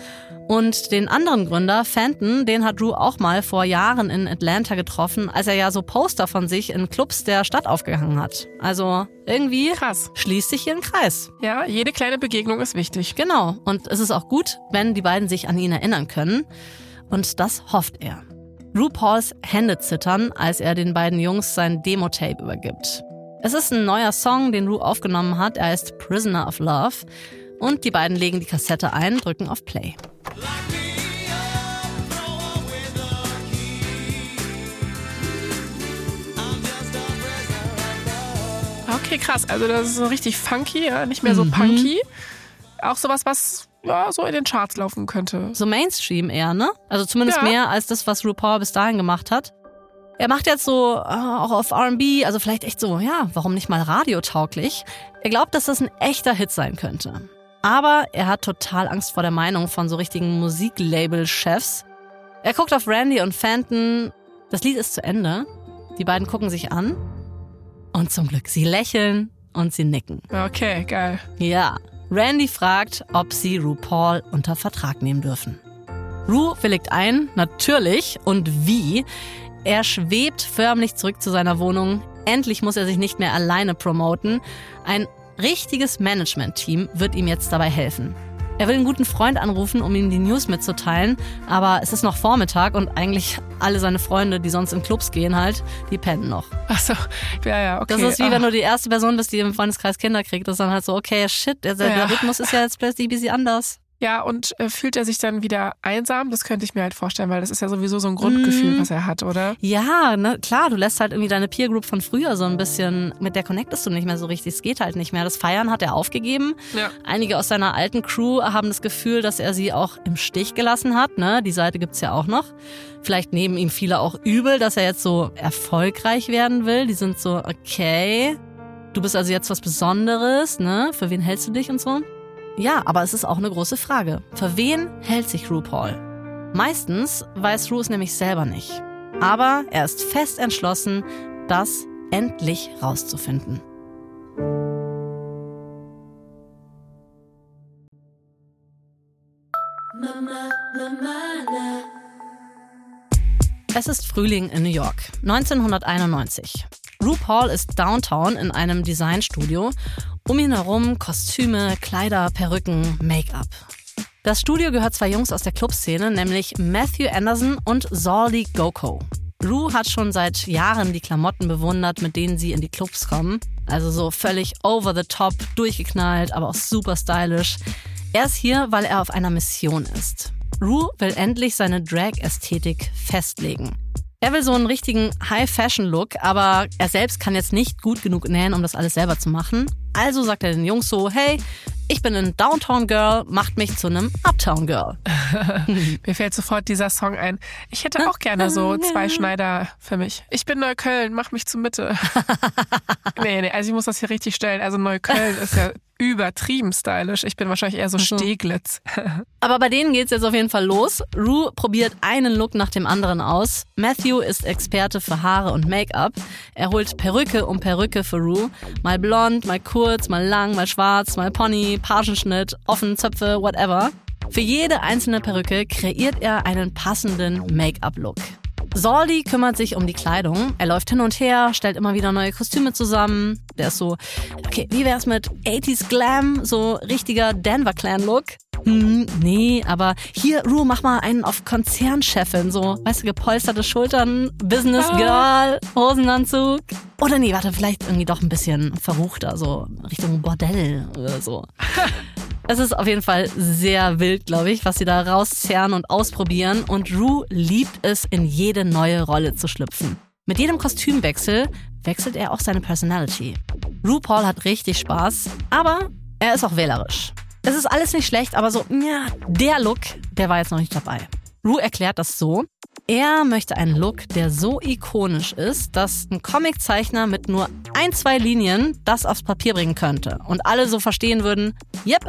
Und den anderen Gründer, Fenton, den hat Drew auch mal vor Jahren in Atlanta getroffen, als er ja so Poster von sich in Clubs der Stadt aufgehangen hat. Also irgendwie Krass. schließt sich hier ein Kreis. Ja, jede kleine Begegnung ist wichtig. Genau. Und es ist auch gut, wenn die beiden sich an ihn erinnern können. Und das hofft er. RuPauls Hände zittern, als er den beiden Jungs sein Demo-Tape übergibt. Es ist ein neuer Song, den Ru aufgenommen hat. Er heißt Prisoner of Love. Und die beiden legen die Kassette ein, drücken auf Play. Okay, krass. Also das ist so richtig funky, ja? nicht mehr so mhm. punky. Auch sowas, was ja, so in den Charts laufen könnte. So Mainstream eher, ne? Also zumindest ja. mehr als das, was RuPaul bis dahin gemacht hat. Er macht jetzt so äh, auch auf RB, also vielleicht echt so, ja, warum nicht mal radiotauglich? Er glaubt, dass das ein echter Hit sein könnte. Aber er hat total Angst vor der Meinung von so richtigen Musiklabel-Chefs. Er guckt auf Randy und Fenton. Das Lied ist zu Ende. Die beiden gucken sich an. Und zum Glück, sie lächeln und sie nicken. Okay, geil. Ja, Randy fragt, ob sie RuPaul unter Vertrag nehmen dürfen. Ru willigt ein, natürlich. Und wie? Er schwebt förmlich zurück zu seiner Wohnung. Endlich muss er sich nicht mehr alleine promoten. Ein richtiges Management-Team wird ihm jetzt dabei helfen. Er will einen guten Freund anrufen, um ihm die News mitzuteilen, aber es ist noch Vormittag und eigentlich alle seine Freunde, die sonst in Clubs gehen halt, die pennen noch. Ach so, ja, ja, okay. Das ist wie oh. wenn du die erste Person bist, die im Freundeskreis Kinder kriegt, das ist dann halt so, okay, shit, der, der ja. Rhythmus ist ja jetzt plötzlich ein bisschen anders. Ja, und äh, fühlt er sich dann wieder einsam? Das könnte ich mir halt vorstellen, weil das ist ja sowieso so ein Grundgefühl, mm. was er hat, oder? Ja, ne, klar, du lässt halt irgendwie deine Peer Group von früher so ein bisschen, mit der connectest du nicht mehr so richtig. Es geht halt nicht mehr. Das Feiern hat er aufgegeben. Ja. Einige aus seiner alten Crew haben das Gefühl, dass er sie auch im Stich gelassen hat. Ne? Die Seite gibt's ja auch noch. Vielleicht nehmen ihm viele auch übel, dass er jetzt so erfolgreich werden will. Die sind so, okay, du bist also jetzt was Besonderes, ne? Für wen hältst du dich und so? Ja, aber es ist auch eine große Frage. Für wen hält sich RuPaul? Meistens weiß Ru es nämlich selber nicht. Aber er ist fest entschlossen, das endlich rauszufinden. Es ist Frühling in New York, 1991. RuPaul ist downtown in einem Designstudio um ihn herum Kostüme, Kleider, Perücken, Make-up. Das Studio gehört zwei Jungs aus der Clubszene, nämlich Matthew Anderson und Zoldy Goko. Rue hat schon seit Jahren die Klamotten bewundert, mit denen sie in die Clubs kommen. Also so völlig over the top, durchgeknallt, aber auch super stylish. Er ist hier, weil er auf einer Mission ist. Rue will endlich seine Drag-Ästhetik festlegen. Er will so einen richtigen High-Fashion-Look, aber er selbst kann jetzt nicht gut genug nähen, um das alles selber zu machen. Also sagt er den Jungs so, hey, ich bin ein Downtown Girl, macht mich zu einem Uptown Girl. [LAUGHS] Mir fällt sofort dieser Song ein. Ich hätte auch gerne so [LAUGHS] zwei Schneider für mich. Ich bin Neukölln, mach mich zur Mitte. [LAUGHS] nee, nee, also ich muss das hier richtig stellen. Also Neukölln ist ja übertrieben stylisch. Ich bin wahrscheinlich eher so Steglitz. Aber bei denen geht's jetzt auf jeden Fall los. Rue probiert einen Look nach dem anderen aus. Matthew ist Experte für Haare und Make-up. Er holt Perücke um Perücke für Rue. Mal blond, mal kurz, mal lang, mal schwarz, mal Pony, Pagenschnitt, offen, Zöpfe, whatever. Für jede einzelne Perücke kreiert er einen passenden Make-up-Look. Soldi kümmert sich um die Kleidung. Er läuft hin und her, stellt immer wieder neue Kostüme zusammen. Der ist so, okay, wie wär's mit 80s Glam, so richtiger Denver Clan Look? Hm, nee, aber hier, Ru, mach mal einen auf Konzernchefin, so, weißt du, gepolsterte Schultern, Business. Girl, Hosenanzug. Oder nee, warte, vielleicht irgendwie doch ein bisschen verruchter, so Richtung Bordell oder so. [LAUGHS] Es ist auf jeden Fall sehr wild, glaube ich, was sie da rauszerren und ausprobieren. Und Rue liebt es, in jede neue Rolle zu schlüpfen. Mit jedem Kostümwechsel wechselt er auch seine Personality. RuPaul hat richtig Spaß, aber er ist auch wählerisch. Es ist alles nicht schlecht, aber so, ja, der Look, der war jetzt noch nicht dabei. Rue erklärt das so. Er möchte einen Look, der so ikonisch ist, dass ein Comiczeichner mit nur ein, zwei Linien das aufs Papier bringen könnte. Und alle so verstehen würden, yep,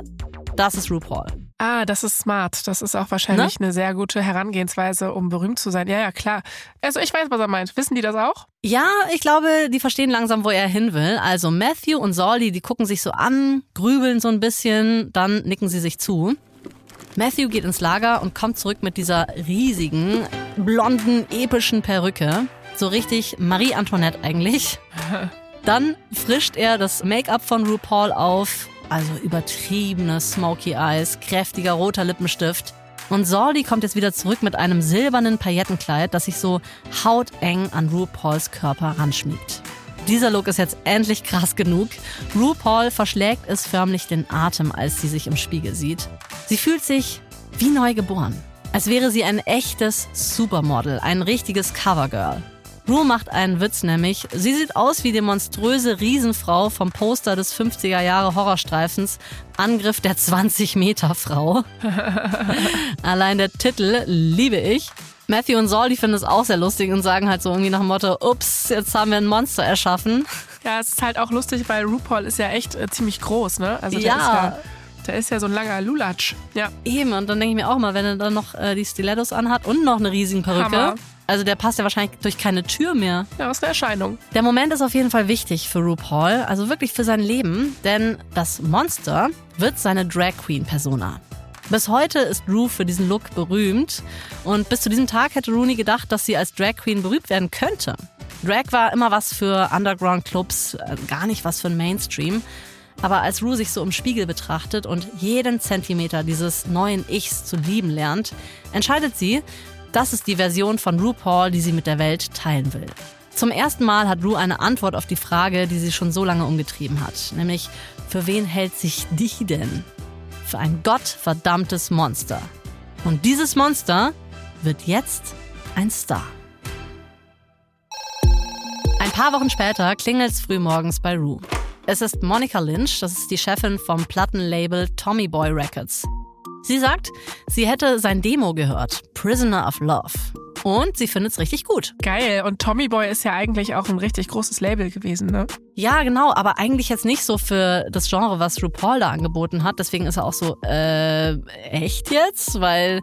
das ist RuPaul. Ah, das ist smart. Das ist auch wahrscheinlich ne? eine sehr gute Herangehensweise, um berühmt zu sein. Ja, ja, klar. Also ich weiß, was er meint. Wissen die das auch? Ja, ich glaube, die verstehen langsam, wo er hin will. Also Matthew und Solly, die gucken sich so an, grübeln so ein bisschen, dann nicken sie sich zu. Matthew geht ins Lager und kommt zurück mit dieser riesigen, blonden, epischen Perücke. So richtig Marie Antoinette eigentlich. [LAUGHS] Dann frischt er das Make-up von RuPaul auf. Also übertriebene Smoky Eyes, kräftiger roter Lippenstift. Und Soldi kommt jetzt wieder zurück mit einem silbernen Paillettenkleid, das sich so hauteng an RuPauls Körper ranschmiegt. Dieser Look ist jetzt endlich krass genug. RuPaul verschlägt es förmlich den Atem, als sie sich im Spiegel sieht. Sie fühlt sich wie neu geboren. Als wäre sie ein echtes Supermodel, ein richtiges Covergirl. Ru macht einen Witz nämlich. Sie sieht aus wie die monströse Riesenfrau vom Poster des 50er Jahre Horrorstreifens Angriff der 20 Meter Frau. [LAUGHS] Allein der Titel liebe ich. Matthew und Saul, die finden es auch sehr lustig und sagen halt so irgendwie nach dem Motto, ups, jetzt haben wir ein Monster erschaffen. Ja, es ist halt auch lustig, weil RuPaul ist ja echt äh, ziemlich groß, ne? Also der ja. Ist der ist ja so ein langer Lulatsch. Ja. Eben, und dann denke ich mir auch mal, wenn er dann noch äh, die Stilettos anhat und noch eine riesige Perücke. Hammer. Also der passt ja wahrscheinlich durch keine Tür mehr. Ja, was eine Erscheinung. Der Moment ist auf jeden Fall wichtig für RuPaul, also wirklich für sein Leben, denn das Monster wird seine Drag Queen Persona. Bis heute ist Rue für diesen Look berühmt und bis zu diesem Tag hätte Rooney gedacht, dass sie als Drag Queen berühmt werden könnte. Drag war immer was für Underground-Clubs, äh, gar nicht was für ein Mainstream. Aber als Rue sich so im Spiegel betrachtet und jeden Zentimeter dieses neuen Ichs zu lieben lernt, entscheidet sie, das ist die Version von RuPaul, die sie mit der Welt teilen will. Zum ersten Mal hat Rue eine Antwort auf die Frage, die sie schon so lange umgetrieben hat, nämlich für wen hält sich die denn? Für ein gottverdammtes Monster. Und dieses Monster wird jetzt ein Star. Ein paar Wochen später klingelt es frühmorgens bei Rue. Es ist Monica Lynch, das ist die Chefin vom Plattenlabel Tommy Boy Records. Sie sagt, sie hätte sein Demo gehört, Prisoner of Love. Und sie findet es richtig gut. Geil. Und Tommy Boy ist ja eigentlich auch ein richtig großes Label gewesen, ne? Ja, genau. Aber eigentlich jetzt nicht so für das Genre, was RuPaul da angeboten hat. Deswegen ist er auch so, äh, echt jetzt? Weil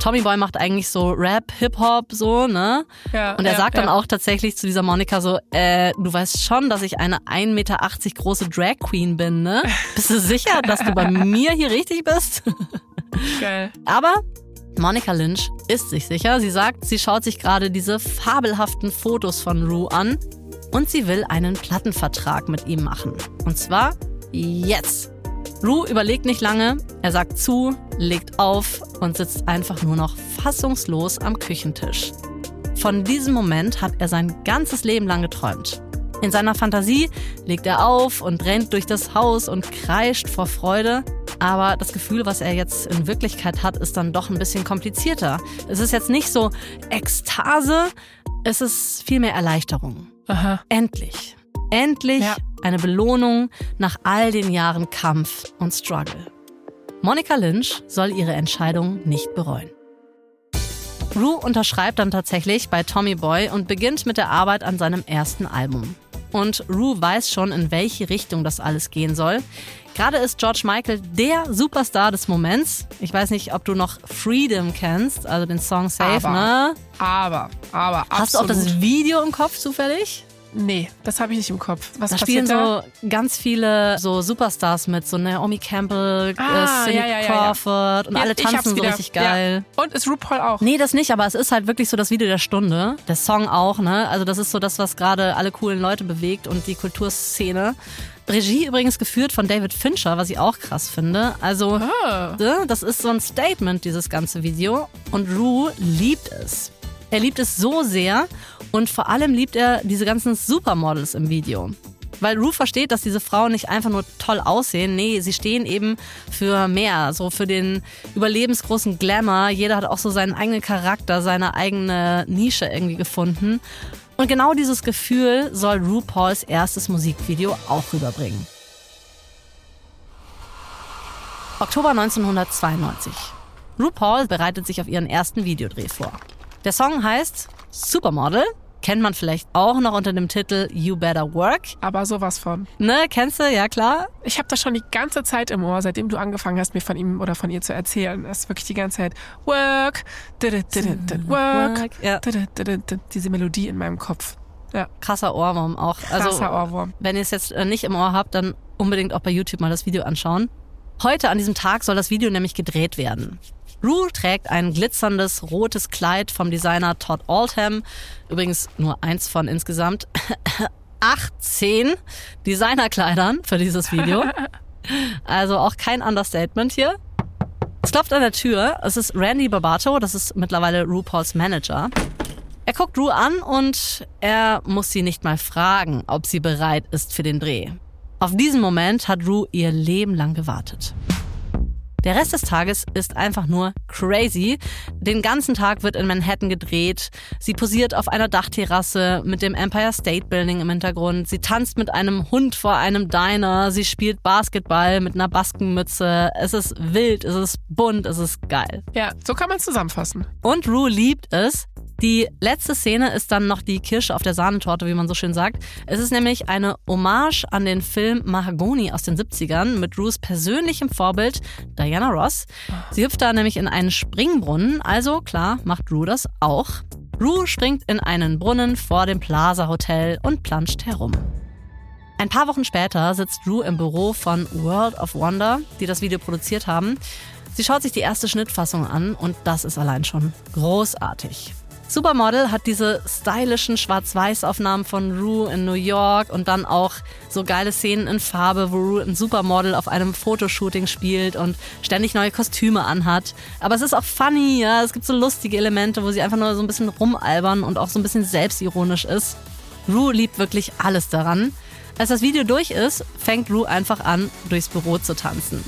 Tommy Boy macht eigentlich so Rap, Hip-Hop, so, ne? Ja, und er ja, sagt dann ja. auch tatsächlich zu dieser Monika so, äh, du weißt schon, dass ich eine 1,80 Meter große Drag Queen bin, ne? Bist du sicher, dass du bei [LAUGHS] mir hier richtig bist? Geil. Aber Monica Lynch ist sich sicher. Sie sagt, sie schaut sich gerade diese fabelhaften Fotos von Rue an und sie will einen Plattenvertrag mit ihm machen. Und zwar jetzt. Rue überlegt nicht lange, er sagt zu, legt auf und sitzt einfach nur noch fassungslos am Küchentisch. Von diesem Moment hat er sein ganzes Leben lang geträumt. In seiner Fantasie legt er auf und rennt durch das Haus und kreischt vor Freude. Aber das Gefühl, was er jetzt in Wirklichkeit hat, ist dann doch ein bisschen komplizierter. Es ist jetzt nicht so Ekstase, es ist vielmehr Erleichterung. Aha. Endlich. Endlich ja. eine Belohnung nach all den Jahren Kampf und Struggle. Monica Lynch soll ihre Entscheidung nicht bereuen. Rue unterschreibt dann tatsächlich bei Tommy Boy und beginnt mit der Arbeit an seinem ersten Album. Und Rue weiß schon, in welche Richtung das alles gehen soll. Gerade ist George Michael der Superstar des Moments. Ich weiß nicht, ob du noch Freedom kennst, also den Song Safe, aber, ne? Aber, aber, Hast absolut. du auch das Video im Kopf zufällig? Nee, das habe ich nicht im Kopf. Was da spielen da? so ganz viele so Superstars mit, so Naomi Campbell, ah, äh, Cindy ja, ja, Crawford ja, und alle tanzen so richtig geil. Und ist RuPaul auch? Nee, das nicht, aber es ist halt wirklich so das Video der Stunde. Der Song auch, ne? Also das ist so das, was gerade alle coolen Leute bewegt und die Kulturszene. Regie übrigens geführt von David Fincher, was ich auch krass finde. Also. Ne, das ist so ein Statement, dieses ganze Video. Und Rue liebt es. Er liebt es so sehr und vor allem liebt er diese ganzen Supermodels im Video. Weil Rue versteht, dass diese Frauen nicht einfach nur toll aussehen, nee, sie stehen eben für mehr, so für den überlebensgroßen Glamour. Jeder hat auch so seinen eigenen Charakter, seine eigene Nische irgendwie gefunden. Und genau dieses Gefühl soll RuPauls erstes Musikvideo auch rüberbringen. Oktober 1992. RuPaul bereitet sich auf ihren ersten Videodreh vor. Der Song heißt Supermodel. Kennt man vielleicht auch noch unter dem Titel You Better Work. Aber sowas von. Ne, kennst du? Ja, klar. Ich habe das schon die ganze Zeit im Ohr, seitdem du angefangen hast, mir von ihm oder von ihr zu erzählen. Das ist wirklich die ganze Zeit Work, Work, diese Melodie in meinem Kopf. Ja. Krasser Ohrwurm auch. Also, Krasser also, Ohrwurm. Wenn ihr es jetzt äh, nicht im Ohr habt, dann unbedingt auch bei YouTube mal das Video anschauen. Heute an diesem Tag soll das Video nämlich gedreht werden. Rue trägt ein glitzerndes rotes Kleid vom Designer Todd Oldham. Übrigens nur eins von insgesamt [COUGHS] 18 Designerkleidern für dieses Video. [LAUGHS] Also auch kein Understatement hier. Es klopft an der Tür. Es ist Randy Barbato, das ist mittlerweile RuPauls Manager. Er guckt Rue an und er muss sie nicht mal fragen, ob sie bereit ist für den Dreh. Auf diesen Moment hat Rue ihr Leben lang gewartet. Der Rest des Tages ist einfach nur crazy. Den ganzen Tag wird in Manhattan gedreht. Sie posiert auf einer Dachterrasse mit dem Empire State Building im Hintergrund. Sie tanzt mit einem Hund vor einem Diner. Sie spielt Basketball mit einer Baskenmütze. Es ist wild, es ist bunt, es ist geil. Ja, so kann man es zusammenfassen. Und Rue liebt es, die letzte Szene ist dann noch die Kirsche auf der Sahnetorte, wie man so schön sagt. Es ist nämlich eine Hommage an den Film Mahagoni aus den 70ern mit Rues persönlichem Vorbild Diana Ross. Sie hüpft da nämlich in einen Springbrunnen, also klar macht Rue das auch. Rue springt in einen Brunnen vor dem Plaza Hotel und planscht herum. Ein paar Wochen später sitzt Rue im Büro von World of Wonder, die das Video produziert haben. Sie schaut sich die erste Schnittfassung an und das ist allein schon großartig. Supermodel hat diese stylischen Schwarz-Weiß-Aufnahmen von Rue in New York und dann auch so geile Szenen in Farbe, wo Rue ein Supermodel auf einem Fotoshooting spielt und ständig neue Kostüme anhat. Aber es ist auch funny, ja. Es gibt so lustige Elemente, wo sie einfach nur so ein bisschen rumalbern und auch so ein bisschen selbstironisch ist. Rue liebt wirklich alles daran. Als das Video durch ist, fängt Rue einfach an, durchs Büro zu tanzen.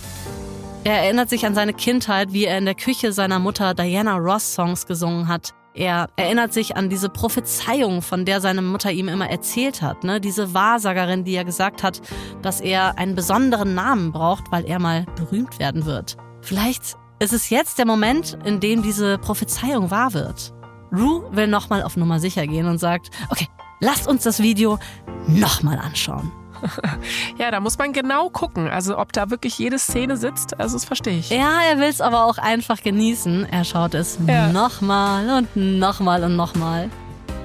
Er erinnert sich an seine Kindheit, wie er in der Küche seiner Mutter Diana Ross Songs gesungen hat. Er erinnert sich an diese Prophezeiung, von der seine Mutter ihm immer erzählt hat. Ne? Diese Wahrsagerin, die ja gesagt hat, dass er einen besonderen Namen braucht, weil er mal berühmt werden wird. Vielleicht ist es jetzt der Moment, in dem diese Prophezeiung wahr wird. Rue will nochmal auf Nummer sicher gehen und sagt, okay, lasst uns das Video nochmal anschauen. [LAUGHS] ja, da muss man genau gucken, also ob da wirklich jede Szene sitzt, also das verstehe ich. Ja, er will es aber auch einfach genießen. Er schaut es ja. nochmal und nochmal und nochmal.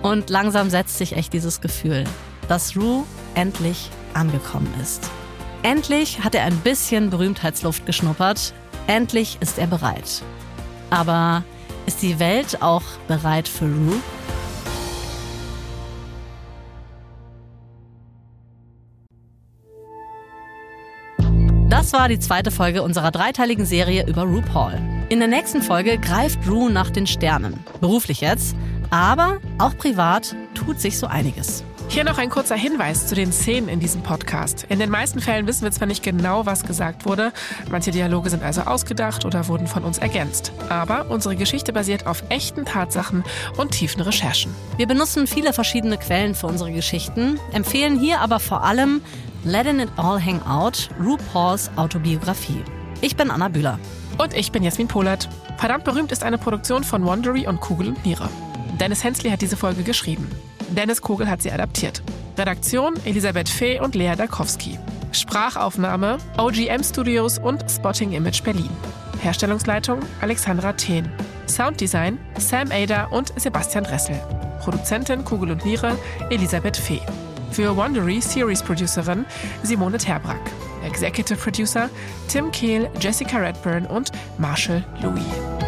Und langsam setzt sich echt dieses Gefühl, dass Rue endlich angekommen ist. Endlich hat er ein bisschen Berühmtheitsluft geschnuppert. Endlich ist er bereit. Aber ist die Welt auch bereit für Rue? Das war die zweite Folge unserer dreiteiligen Serie über RuPaul. In der nächsten Folge greift Ru nach den Sternen. Beruflich jetzt, aber auch privat tut sich so einiges. Hier noch ein kurzer Hinweis zu den Szenen in diesem Podcast. In den meisten Fällen wissen wir zwar nicht genau, was gesagt wurde, manche Dialoge sind also ausgedacht oder wurden von uns ergänzt. Aber unsere Geschichte basiert auf echten Tatsachen und tiefen Recherchen. Wir benutzen viele verschiedene Quellen für unsere Geschichten, empfehlen hier aber vor allem Letting It All Hang Out, RuPaul's Autobiografie. Ich bin Anna Bühler. Und ich bin Jasmin Polat. Verdammt berühmt ist eine Produktion von Wandery und Kugel und Niere. Dennis Hensley hat diese Folge geschrieben. Dennis Kogel hat sie adaptiert. Redaktion Elisabeth Fee und Lea Darkowski. Sprachaufnahme OGM Studios und Spotting Image Berlin. Herstellungsleitung Alexandra Thehn. Sounddesign Sam Ada und Sebastian Dressel. Produzentin Kugel und Niere Elisabeth Fee. Für Wondery Series Producerin Simone Terbrack. Executive Producer Tim Kehl, Jessica Redburn und Marshall Louis.